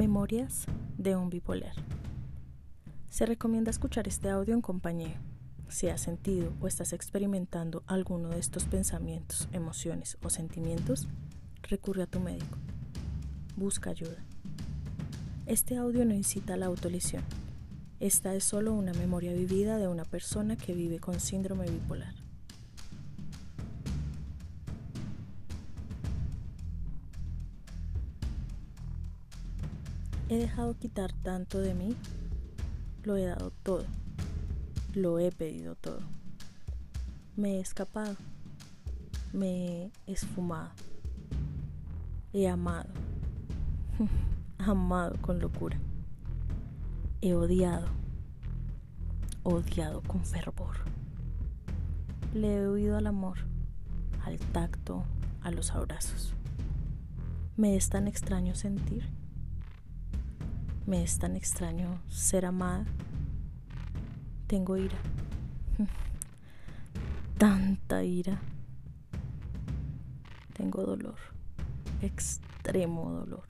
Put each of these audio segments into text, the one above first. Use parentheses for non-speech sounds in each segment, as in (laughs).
Memorias de un bipolar. Se recomienda escuchar este audio en compañía. Si has sentido o estás experimentando alguno de estos pensamientos, emociones o sentimientos, recurre a tu médico. Busca ayuda. Este audio no incita a la autolesión. Esta es solo una memoria vivida de una persona que vive con síndrome bipolar. He dejado quitar tanto de mí, lo he dado todo, lo he pedido todo. Me he escapado, me he esfumado, he amado, (laughs) amado con locura, he odiado, odiado con fervor. Le he oído al amor, al tacto, a los abrazos. Me es tan extraño sentir me es tan extraño ser amada. Tengo ira. (laughs) Tanta ira. Tengo dolor. Extremo dolor.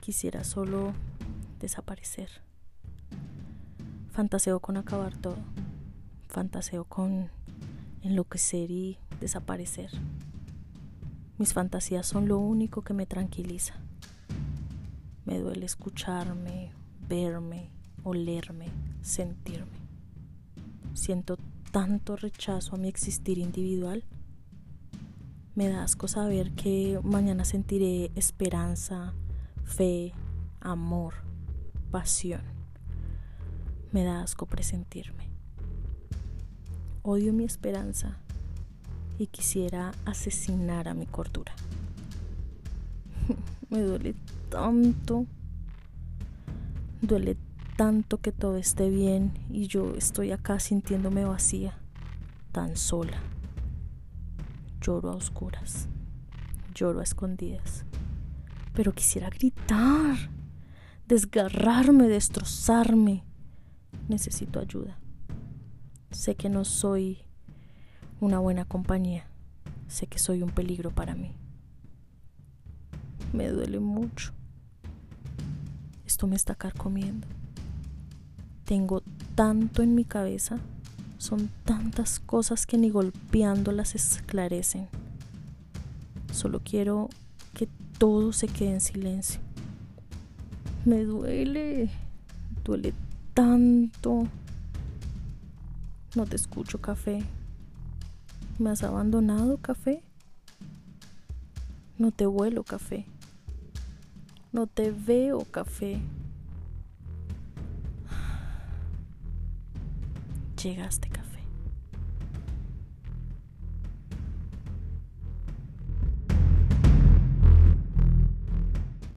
Quisiera solo desaparecer. Fantaseo con acabar todo. Fantaseo con enloquecer y desaparecer. Mis fantasías son lo único que me tranquiliza. Me duele escucharme, verme, olerme, sentirme. Siento tanto rechazo a mi existir individual. Me da asco saber que mañana sentiré esperanza, fe, amor, pasión. Me da asco presentirme. Odio mi esperanza y quisiera asesinar a mi cordura. Me duele tanto. Duele tanto que todo esté bien y yo estoy acá sintiéndome vacía, tan sola. Lloro a oscuras, lloro a escondidas, pero quisiera gritar, desgarrarme, destrozarme. Necesito ayuda. Sé que no soy una buena compañía, sé que soy un peligro para mí. Me duele mucho esto me está carcomiendo. Tengo tanto en mi cabeza, son tantas cosas que ni golpeándolas esclarecen. Solo quiero que todo se quede en silencio. Me duele, duele tanto. No te escucho, café. ¿Me has abandonado, café? No te vuelo, café. No te veo, café. Llegaste, café.